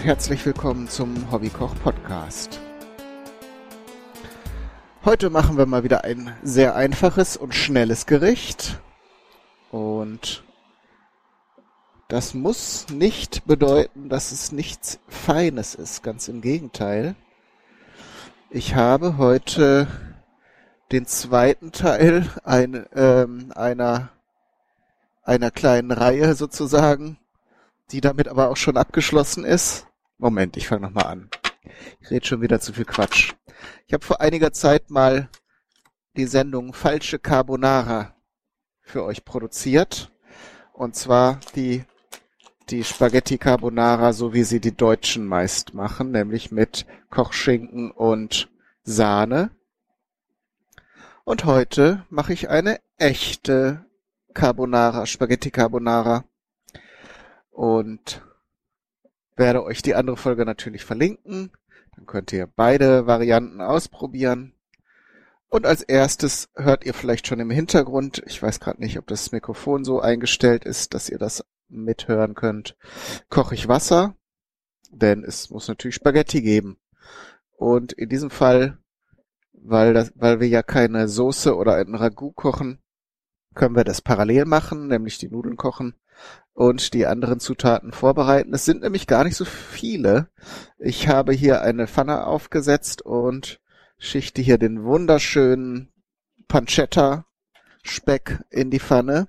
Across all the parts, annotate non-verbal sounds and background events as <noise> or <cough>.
Und herzlich willkommen zum Hobbykoch Podcast. Heute machen wir mal wieder ein sehr einfaches und schnelles Gericht. Und das muss nicht bedeuten, dass es nichts Feines ist, ganz im Gegenteil. Ich habe heute den zweiten Teil ein, ähm, einer, einer kleinen Reihe sozusagen die damit aber auch schon abgeschlossen ist. Moment, ich fange nochmal an. Ich rede schon wieder zu viel Quatsch. Ich habe vor einiger Zeit mal die Sendung Falsche Carbonara für euch produziert. Und zwar die, die Spaghetti Carbonara, so wie sie die Deutschen meist machen, nämlich mit Kochschinken und Sahne. Und heute mache ich eine echte Carbonara, Spaghetti Carbonara und werde euch die andere Folge natürlich verlinken. Dann könnt ihr beide Varianten ausprobieren. Und als erstes hört ihr vielleicht schon im Hintergrund, ich weiß gerade nicht, ob das Mikrofon so eingestellt ist, dass ihr das mithören könnt, koche ich Wasser, denn es muss natürlich Spaghetti geben. Und in diesem Fall, weil, das, weil wir ja keine Soße oder ein Ragout kochen, können wir das parallel machen, nämlich die Nudeln kochen und die anderen Zutaten vorbereiten. Es sind nämlich gar nicht so viele. Ich habe hier eine Pfanne aufgesetzt und schichte hier den wunderschönen Pancetta Speck in die Pfanne.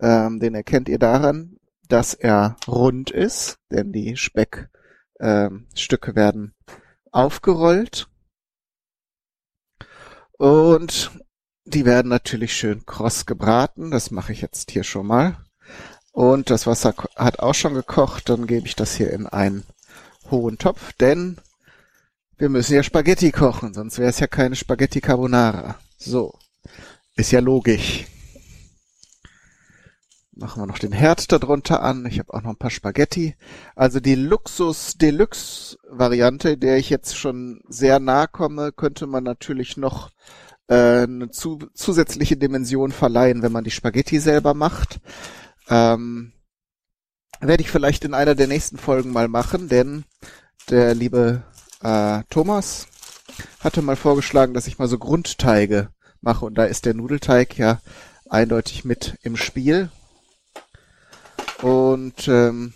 Ähm, den erkennt ihr daran, dass er rund ist, denn die Speckstücke ähm, werden aufgerollt. Und die werden natürlich schön kross gebraten. Das mache ich jetzt hier schon mal. Und das Wasser hat auch schon gekocht. Dann gebe ich das hier in einen hohen Topf, denn wir müssen ja Spaghetti kochen, sonst wäre es ja keine Spaghetti Carbonara. So. Ist ja logisch. Machen wir noch den Herd darunter an. Ich habe auch noch ein paar Spaghetti. Also die Luxus Deluxe Variante, der ich jetzt schon sehr nahe komme, könnte man natürlich noch äh, eine zu, zusätzliche Dimension verleihen, wenn man die Spaghetti selber macht. Ähm, werde ich vielleicht in einer der nächsten Folgen mal machen, denn der liebe äh, Thomas hatte mal vorgeschlagen, dass ich mal so Grundteige mache und da ist der Nudelteig ja eindeutig mit im Spiel. Und ähm,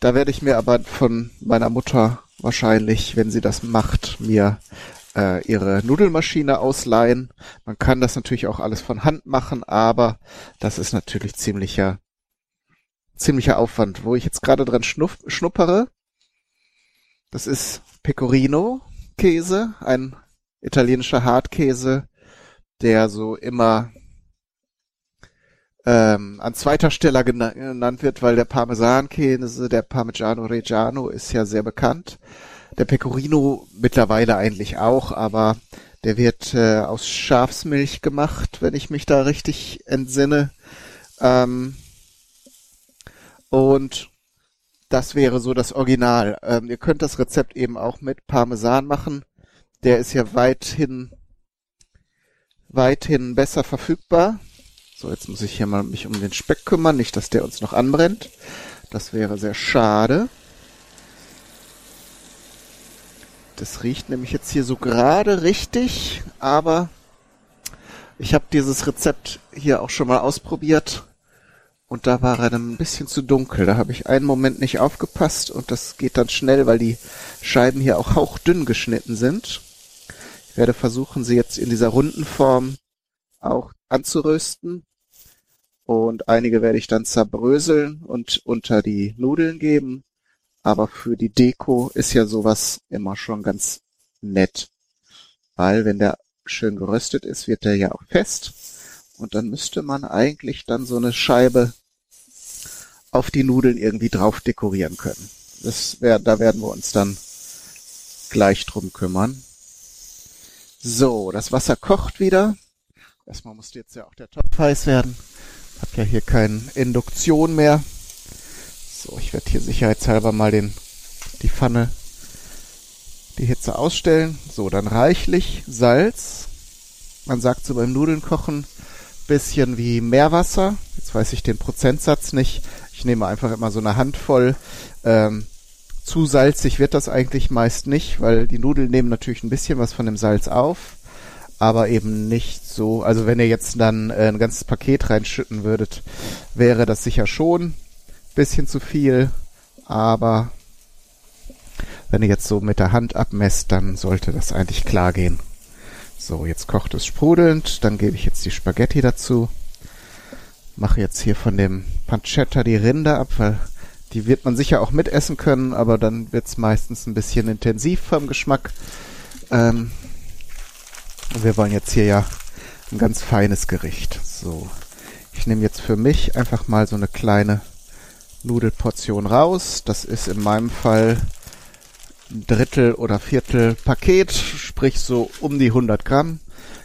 da werde ich mir aber von meiner Mutter wahrscheinlich, wenn sie das macht, mir äh, ihre Nudelmaschine ausleihen. Man kann das natürlich auch alles von Hand machen, aber das ist natürlich ziemlicher ziemlicher Aufwand. Wo ich jetzt gerade dran schnuff, schnuppere, das ist Pecorino Käse, ein italienischer Hartkäse, der so immer ähm, an zweiter Stelle genannt wird, weil der Parmesankäse, der Parmigiano Reggiano ist ja sehr bekannt. Der Pecorino mittlerweile eigentlich auch, aber der wird äh, aus Schafsmilch gemacht, wenn ich mich da richtig entsinne. Ähm, und das wäre so das Original. Ähm, ihr könnt das Rezept eben auch mit Parmesan machen. Der ist ja weithin, weithin besser verfügbar. So, jetzt muss ich hier mal mich um den Speck kümmern, nicht, dass der uns noch anbrennt. Das wäre sehr schade. Das riecht nämlich jetzt hier so gerade richtig, aber ich habe dieses Rezept hier auch schon mal ausprobiert und da war er dann ein bisschen zu dunkel. Da habe ich einen Moment nicht aufgepasst und das geht dann schnell, weil die Scheiben hier auch hauchdünn geschnitten sind. Ich werde versuchen, sie jetzt in dieser runden Form auch anzurösten. Und einige werde ich dann zerbröseln und unter die Nudeln geben. Aber für die Deko ist ja sowas immer schon ganz nett. Weil wenn der schön geröstet ist, wird der ja auch fest. Und dann müsste man eigentlich dann so eine Scheibe auf die Nudeln irgendwie drauf dekorieren können. Das wär, da werden wir uns dann gleich drum kümmern. So, das Wasser kocht wieder. Erstmal musste jetzt ja auch der Topf heiß werden. Hab ja hier keine Induktion mehr. So, ich werde hier sicherheitshalber mal den, die Pfanne, die Hitze ausstellen. So, dann reichlich Salz. Man sagt so beim Nudeln kochen, bisschen wie Meerwasser. Jetzt weiß ich den Prozentsatz nicht. Ich nehme einfach immer so eine Handvoll ähm, zu salzig wird das eigentlich meist nicht, weil die Nudeln nehmen natürlich ein bisschen was von dem Salz auf, aber eben nicht so. Also wenn ihr jetzt dann äh, ein ganzes Paket reinschütten würdet, wäre das sicher schon bisschen zu viel, aber wenn ihr jetzt so mit der Hand abmesst, dann sollte das eigentlich klar gehen. So, jetzt kocht es sprudelnd, dann gebe ich jetzt die Spaghetti dazu. Mache jetzt hier von dem Pancetta die Rinde ab, weil die wird man sicher auch mitessen können, aber dann wird's meistens ein bisschen intensiv vom Geschmack. Ähm, wir wollen jetzt hier ja ein ganz feines Gericht. So, ich nehme jetzt für mich einfach mal so eine kleine Nudelportion raus. Das ist in meinem Fall Drittel oder Viertel Paket, sprich so um die 100 Gramm.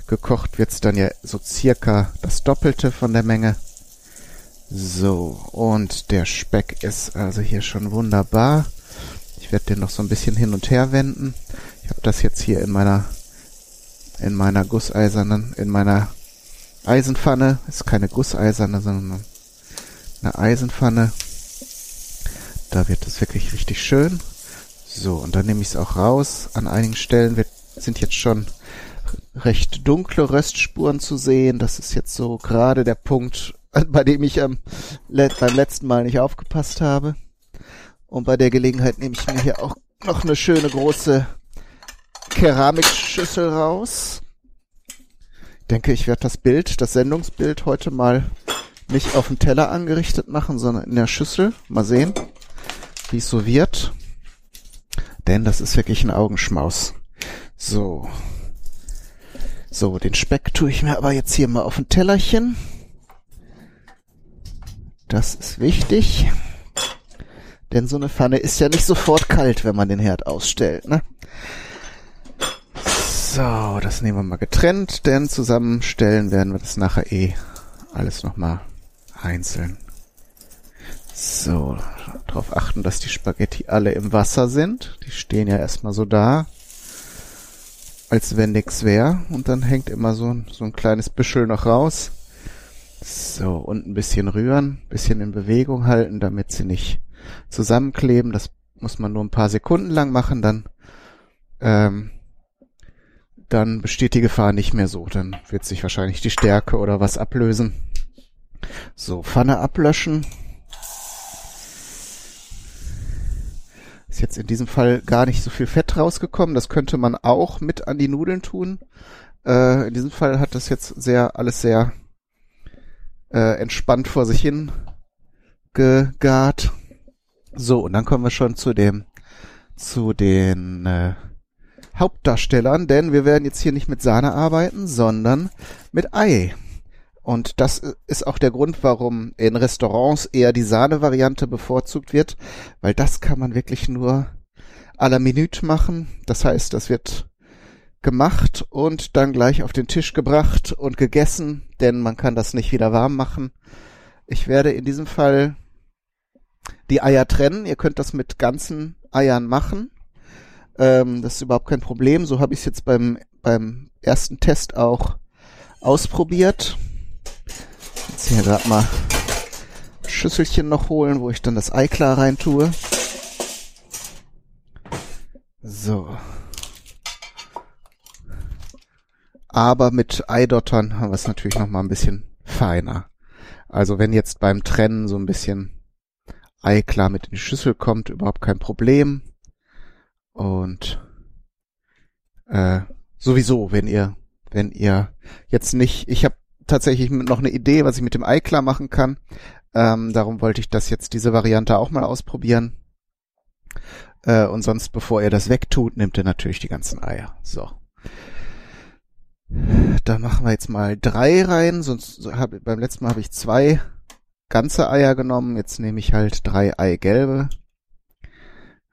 Gekocht wird's dann ja so circa das Doppelte von der Menge. So, und der Speck ist also hier schon wunderbar. Ich werde den noch so ein bisschen hin und her wenden. Ich habe das jetzt hier in meiner in meiner gusseisernen, in meiner Eisenpfanne. Ist keine gusseiserne, sondern eine Eisenpfanne. Da wird es wirklich richtig schön. So, und dann nehme ich es auch raus. An einigen Stellen wird, sind jetzt schon recht dunkle Röstspuren zu sehen. Das ist jetzt so gerade der Punkt, <laughs> bei dem ich ähm, beim letzten Mal nicht aufgepasst habe. Und bei der Gelegenheit nehme ich mir hier auch noch eine schöne große Keramikschüssel raus. Ich denke, ich werde das Bild, das Sendungsbild heute mal nicht auf dem Teller angerichtet machen, sondern in der Schüssel. Mal sehen, wie es so wird. Denn das ist wirklich ein Augenschmaus. So. So, den Speck tue ich mir aber jetzt hier mal auf ein Tellerchen. Das ist wichtig. Denn so eine Pfanne ist ja nicht sofort kalt, wenn man den Herd ausstellt, ne? So, das nehmen wir mal getrennt, denn zusammenstellen werden wir das nachher eh alles nochmal einzeln. So, darauf achten, dass die Spaghetti alle im Wasser sind. Die stehen ja erstmal so da, als wenn nix wäre. Und dann hängt immer so, so ein kleines Büschel noch raus. So, und ein bisschen rühren, bisschen in Bewegung halten, damit sie nicht zusammenkleben. Das muss man nur ein paar Sekunden lang machen, dann, ähm, dann besteht die Gefahr nicht mehr so. Dann wird sich wahrscheinlich die Stärke oder was ablösen. So, Pfanne ablöschen. Ist jetzt in diesem Fall gar nicht so viel Fett rausgekommen. Das könnte man auch mit an die Nudeln tun. Äh, in diesem Fall hat das jetzt sehr, alles sehr äh, entspannt vor sich hin gegart. So, und dann kommen wir schon zu dem, zu den äh, Hauptdarstellern, denn wir werden jetzt hier nicht mit Sahne arbeiten, sondern mit Ei. Und das ist auch der Grund, warum in Restaurants eher die Sahne-Variante bevorzugt wird, weil das kann man wirklich nur à la Minute machen. Das heißt, das wird gemacht und dann gleich auf den Tisch gebracht und gegessen, denn man kann das nicht wieder warm machen. Ich werde in diesem Fall die Eier trennen. Ihr könnt das mit ganzen Eiern machen. Ähm, das ist überhaupt kein Problem. So habe ich es jetzt beim, beim ersten Test auch ausprobiert. Jetzt hier gerade mal Schüsselchen noch holen, wo ich dann das Ei klar rein tue. So. Aber mit Eidottern haben wir es natürlich noch mal ein bisschen feiner. Also wenn jetzt beim Trennen so ein bisschen Ei klar mit in die Schüssel kommt, überhaupt kein Problem. Und äh, sowieso, wenn ihr, wenn ihr jetzt nicht, ich habe tatsächlich noch eine Idee, was ich mit dem Ei klar machen kann. Ähm, darum wollte ich das jetzt diese Variante auch mal ausprobieren. Äh, und sonst, bevor ihr das wegtut, nehmt ihr natürlich die ganzen Eier. So. Da machen wir jetzt mal drei rein, sonst hab, beim letzten Mal habe ich zwei ganze Eier genommen. Jetzt nehme ich halt drei Eigelbe.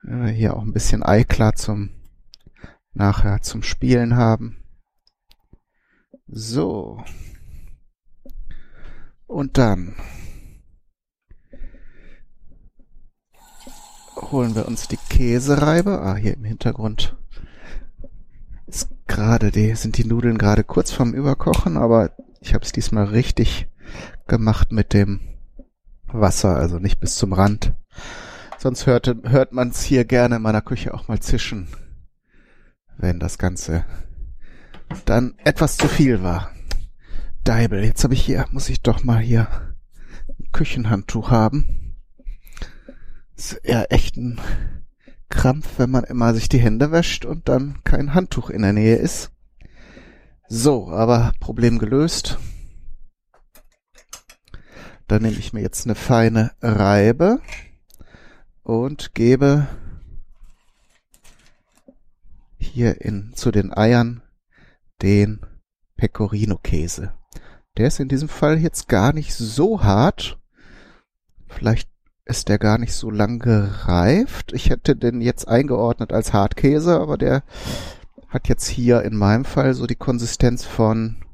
Äh, hier auch ein bisschen Eiklar zum nachher zum Spielen haben. So. Und dann holen wir uns die Käsereibe. Ah, hier im Hintergrund ist gerade die, sind die Nudeln gerade kurz vorm Überkochen, aber ich habe es diesmal richtig gemacht mit dem Wasser, also nicht bis zum Rand, Sonst hört, hört man es hier gerne in meiner Küche auch mal zischen, wenn das Ganze dann etwas zu viel war. Deibel, jetzt habe ich hier, muss ich doch mal hier ein Küchenhandtuch haben. Ist eher echt ein Krampf, wenn man immer sich die Hände wäscht und dann kein Handtuch in der Nähe ist. So, aber Problem gelöst. Dann nehme ich mir jetzt eine feine Reibe und gebe hier in, zu den Eiern den Pecorino-Käse. Der ist in diesem Fall jetzt gar nicht so hart. Vielleicht ist der gar nicht so lang gereift. Ich hätte den jetzt eingeordnet als Hartkäse, aber der hat jetzt hier in meinem Fall so die Konsistenz von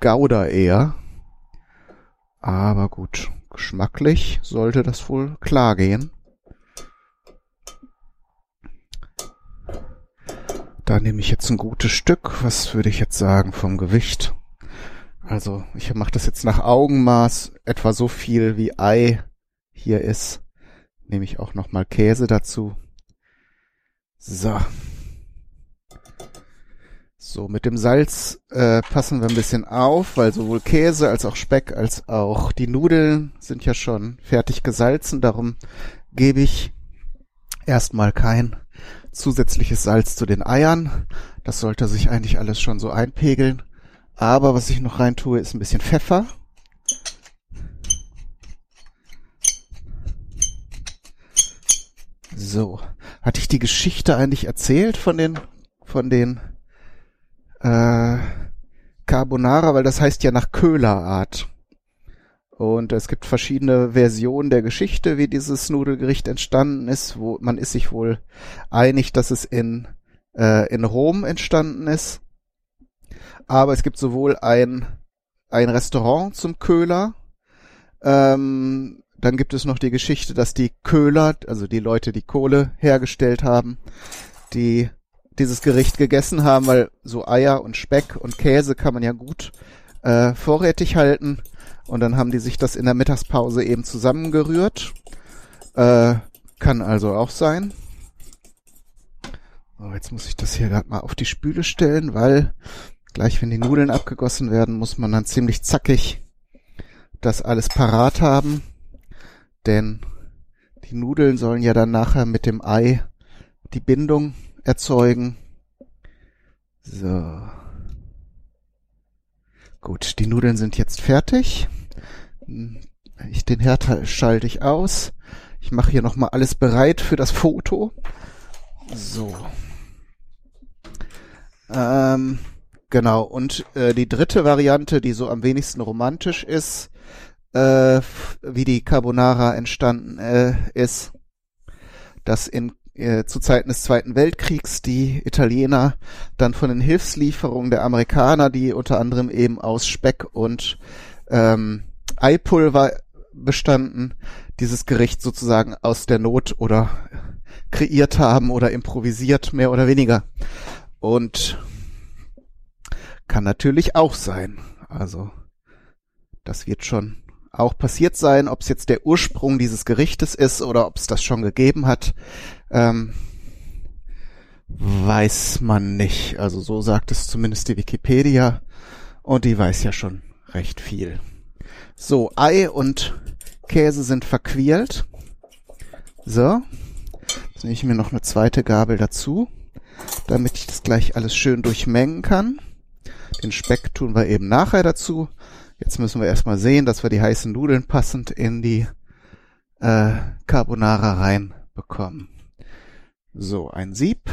Gouda eher. Aber gut, geschmacklich sollte das wohl klar gehen. Da nehme ich jetzt ein gutes Stück. Was würde ich jetzt sagen vom Gewicht? Also ich mache das jetzt nach Augenmaß. Etwa so viel wie Ei hier ist. Nehme ich auch nochmal Käse dazu. So. So, mit dem Salz äh, passen wir ein bisschen auf, weil sowohl Käse als auch Speck als auch die Nudeln sind ja schon fertig gesalzen. Darum gebe ich erstmal kein zusätzliches Salz zu den Eiern. Das sollte sich eigentlich alles schon so einpegeln. Aber was ich noch rein tue, ist ein bisschen Pfeffer. So, hatte ich die Geschichte eigentlich erzählt von den von den äh, Carbonara, weil das heißt ja nach Köhlerart. Und es gibt verschiedene Versionen der Geschichte, wie dieses Nudelgericht entstanden ist, wo man ist sich wohl einig, dass es in, äh, in Rom entstanden ist. Aber es gibt sowohl ein, ein Restaurant zum Köhler, ähm, dann gibt es noch die Geschichte, dass die Köhler, also die Leute, die Kohle hergestellt haben, die dieses Gericht gegessen haben, weil so Eier und Speck und Käse kann man ja gut äh, vorrätig halten und dann haben die sich das in der Mittagspause eben zusammengerührt. Äh, kann also auch sein. So, jetzt muss ich das hier gerade mal auf die Spüle stellen, weil gleich wenn die Nudeln abgegossen werden, muss man dann ziemlich zackig das alles parat haben. Denn die Nudeln sollen ja dann nachher mit dem Ei die Bindung erzeugen. So. Gut, die Nudeln sind jetzt fertig. Ich, den Herd schalte ich aus. Ich mache hier nochmal alles bereit für das Foto. So. Ähm, genau, und äh, die dritte Variante, die so am wenigsten romantisch ist, äh, wie die Carbonara entstanden äh, ist, dass in äh, zu Zeiten des Zweiten Weltkriegs die Italiener dann von den Hilfslieferungen der Amerikaner, die unter anderem eben aus Speck und ähm, Eipulver bestanden, dieses Gericht sozusagen aus der Not oder kreiert haben oder improvisiert, mehr oder weniger. Und kann natürlich auch sein. Also, das wird schon auch passiert sein, ob es jetzt der Ursprung dieses Gerichtes ist oder ob es das schon gegeben hat, ähm, weiß man nicht. Also so sagt es zumindest die Wikipedia und die weiß ja schon recht viel. So, Ei und Käse sind verquirlt. So, jetzt nehme ich mir noch eine zweite Gabel dazu, damit ich das gleich alles schön durchmengen kann. Den Speck tun wir eben nachher dazu. Jetzt müssen wir erstmal sehen, dass wir die heißen Nudeln passend in die äh, Carbonara reinbekommen. So, ein Sieb.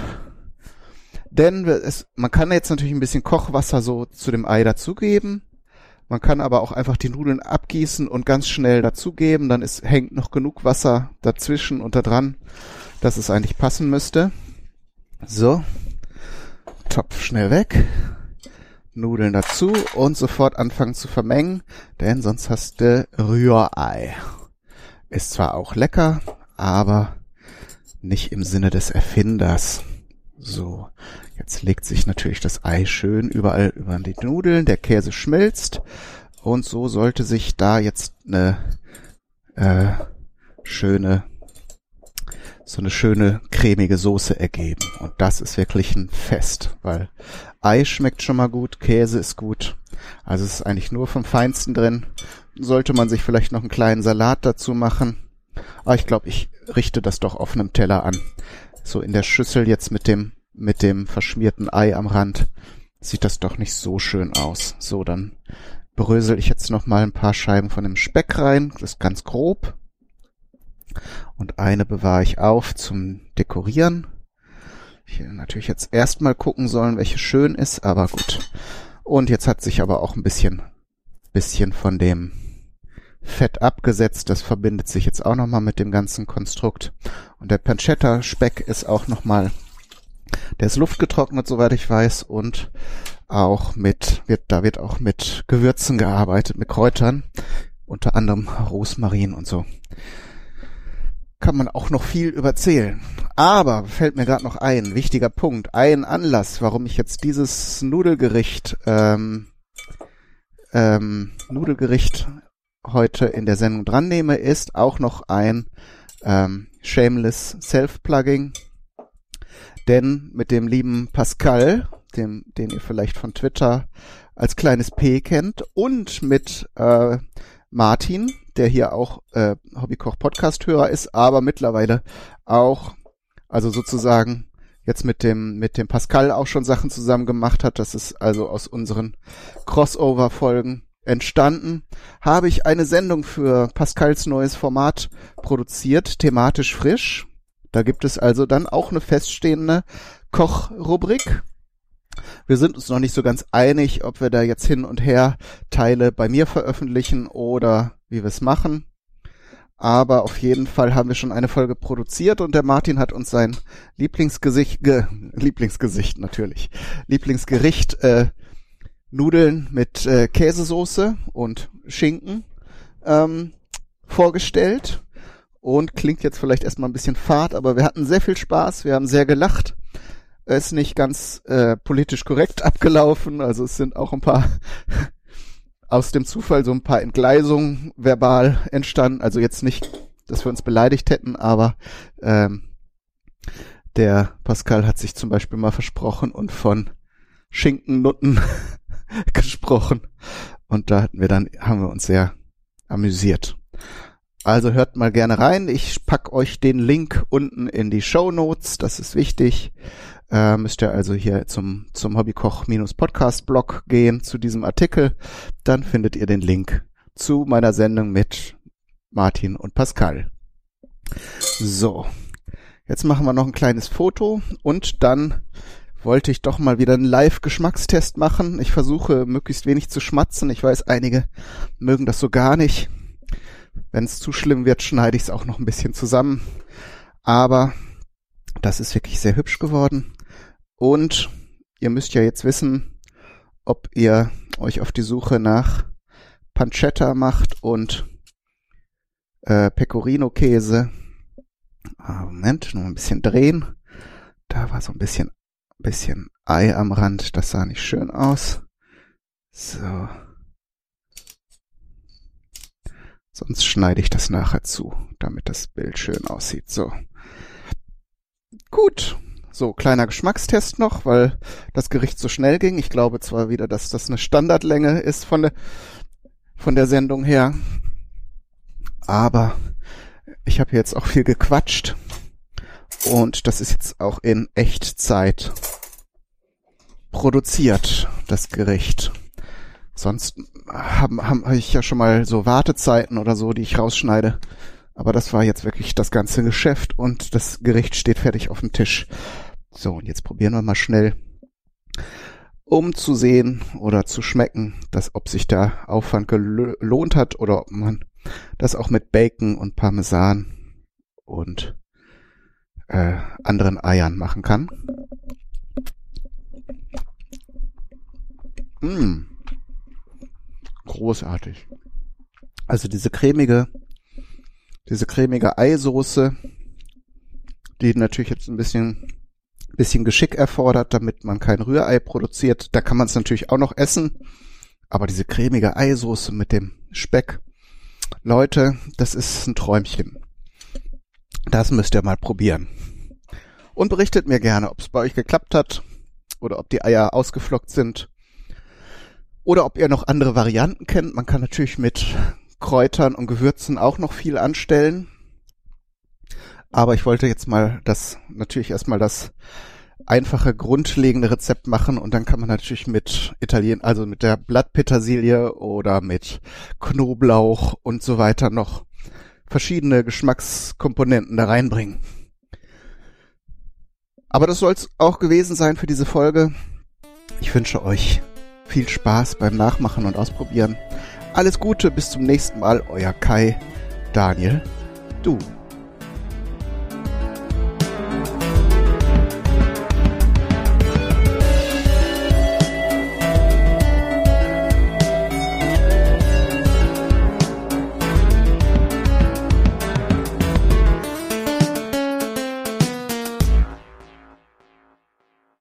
Denn es, man kann jetzt natürlich ein bisschen Kochwasser so zu dem Ei dazugeben. Man kann aber auch einfach die Nudeln abgießen und ganz schnell dazugeben. Dann ist, hängt noch genug Wasser dazwischen und da dran, dass es eigentlich passen müsste. So. Topf schnell weg. Nudeln dazu und sofort anfangen zu vermengen, denn sonst hast du Rührei. Ist zwar auch lecker, aber nicht im Sinne des Erfinders. So, jetzt legt sich natürlich das Ei schön überall über die Nudeln, der Käse schmilzt und so sollte sich da jetzt eine äh, schöne so eine schöne cremige Soße ergeben. Und das ist wirklich ein Fest, weil Ei schmeckt schon mal gut, Käse ist gut. Also es ist eigentlich nur vom Feinsten drin. Sollte man sich vielleicht noch einen kleinen Salat dazu machen. Aber ich glaube, ich richte das doch auf einem Teller an. So in der Schüssel jetzt mit dem, mit dem verschmierten Ei am Rand sieht das doch nicht so schön aus. So, dann brösel ich jetzt noch mal ein paar Scheiben von dem Speck rein. Das ist ganz grob. Und eine bewahre ich auf zum Dekorieren. Ich hätte natürlich jetzt erstmal gucken sollen, welche schön ist, aber gut. Und jetzt hat sich aber auch ein bisschen, bisschen von dem Fett abgesetzt. Das verbindet sich jetzt auch nochmal mit dem ganzen Konstrukt. Und der Pancetta-Speck ist auch nochmal, der ist luftgetrocknet, soweit ich weiß, und auch mit, wird, da wird auch mit Gewürzen gearbeitet, mit Kräutern, unter anderem Rosmarin und so. Kann man auch noch viel überzählen. Aber fällt mir gerade noch ein, wichtiger Punkt, ein Anlass, warum ich jetzt dieses Nudelgericht, ähm, ähm, Nudelgericht heute in der Sendung dran nehme, ist auch noch ein ähm, Shameless Self-Plugging. Denn mit dem lieben Pascal, dem, den ihr vielleicht von Twitter als kleines P kennt, und mit äh, Martin, der hier auch äh, Hobbykoch Podcast-Hörer ist, aber mittlerweile auch, also sozusagen jetzt mit dem, mit dem Pascal auch schon Sachen zusammen gemacht hat. Das ist also aus unseren Crossover-Folgen entstanden, habe ich eine Sendung für Pascals neues Format produziert, thematisch frisch. Da gibt es also dann auch eine feststehende Kochrubrik. Wir sind uns noch nicht so ganz einig, ob wir da jetzt hin und her Teile bei mir veröffentlichen oder wie wir es machen. Aber auf jeden Fall haben wir schon eine Folge produziert und der Martin hat uns sein Lieblingsgesicht, ge, Lieblingsgesicht natürlich, Lieblingsgericht äh, Nudeln mit äh, Käsesoße und Schinken ähm, vorgestellt und klingt jetzt vielleicht erstmal ein bisschen fad, aber wir hatten sehr viel Spaß, wir haben sehr gelacht. Es ist nicht ganz äh, politisch korrekt <laughs> abgelaufen, also es sind auch ein paar <laughs> aus dem Zufall so ein paar Entgleisungen verbal entstanden. Also jetzt nicht, dass wir uns beleidigt hätten, aber ähm, der Pascal hat sich zum Beispiel mal versprochen und von Schinkennutten <laughs> gesprochen. Und da hatten wir dann, haben wir uns sehr amüsiert. Also hört mal gerne rein. Ich pack euch den Link unten in die Show Notes. Das ist wichtig. Äh, müsst ihr also hier zum, zum Hobbykoch-Podcast-Blog gehen zu diesem Artikel. Dann findet ihr den Link zu meiner Sendung mit Martin und Pascal. So. Jetzt machen wir noch ein kleines Foto und dann wollte ich doch mal wieder einen Live-Geschmackstest machen. Ich versuche möglichst wenig zu schmatzen. Ich weiß, einige mögen das so gar nicht. Wenn es zu schlimm wird, schneide ich es auch noch ein bisschen zusammen. Aber das ist wirklich sehr hübsch geworden. Und ihr müsst ja jetzt wissen, ob ihr euch auf die Suche nach Pancetta macht und äh, Pecorino-Käse. Ah, Moment, nur ein bisschen drehen. Da war so ein bisschen bisschen Ei am Rand, das sah nicht schön aus. So. Sonst schneide ich das nachher zu, damit das Bild schön aussieht. So. Gut. So, kleiner Geschmackstest noch, weil das Gericht so schnell ging. Ich glaube zwar wieder, dass das eine Standardlänge ist von der, von der Sendung her. Aber ich habe jetzt auch viel gequatscht. Und das ist jetzt auch in Echtzeit produziert, das Gericht. Sonst haben hab ich ja schon mal so Wartezeiten oder so, die ich rausschneide. Aber das war jetzt wirklich das ganze Geschäft und das Gericht steht fertig auf dem Tisch. So, und jetzt probieren wir mal schnell, um zu sehen oder zu schmecken, dass ob sich der Aufwand gelohnt hat oder ob man das auch mit Bacon und Parmesan und äh, anderen Eiern machen kann. Mmh. Großartig. Also diese cremige, diese cremige Eisoße, die natürlich jetzt ein bisschen, bisschen Geschick erfordert, damit man kein Rührei produziert. Da kann man es natürlich auch noch essen. Aber diese cremige Eisoße mit dem Speck, Leute, das ist ein Träumchen. Das müsst ihr mal probieren. Und berichtet mir gerne, ob es bei euch geklappt hat oder ob die Eier ausgeflockt sind oder ob ihr noch andere Varianten kennt. Man kann natürlich mit Kräutern und Gewürzen auch noch viel anstellen. Aber ich wollte jetzt mal das, natürlich erstmal das einfache grundlegende Rezept machen und dann kann man natürlich mit Italien, also mit der Blattpetersilie oder mit Knoblauch und so weiter noch verschiedene Geschmackskomponenten da reinbringen. Aber das soll es auch gewesen sein für diese Folge. Ich wünsche euch viel Spaß beim Nachmachen und Ausprobieren. Alles Gute, bis zum nächsten Mal, euer Kai, Daniel, du.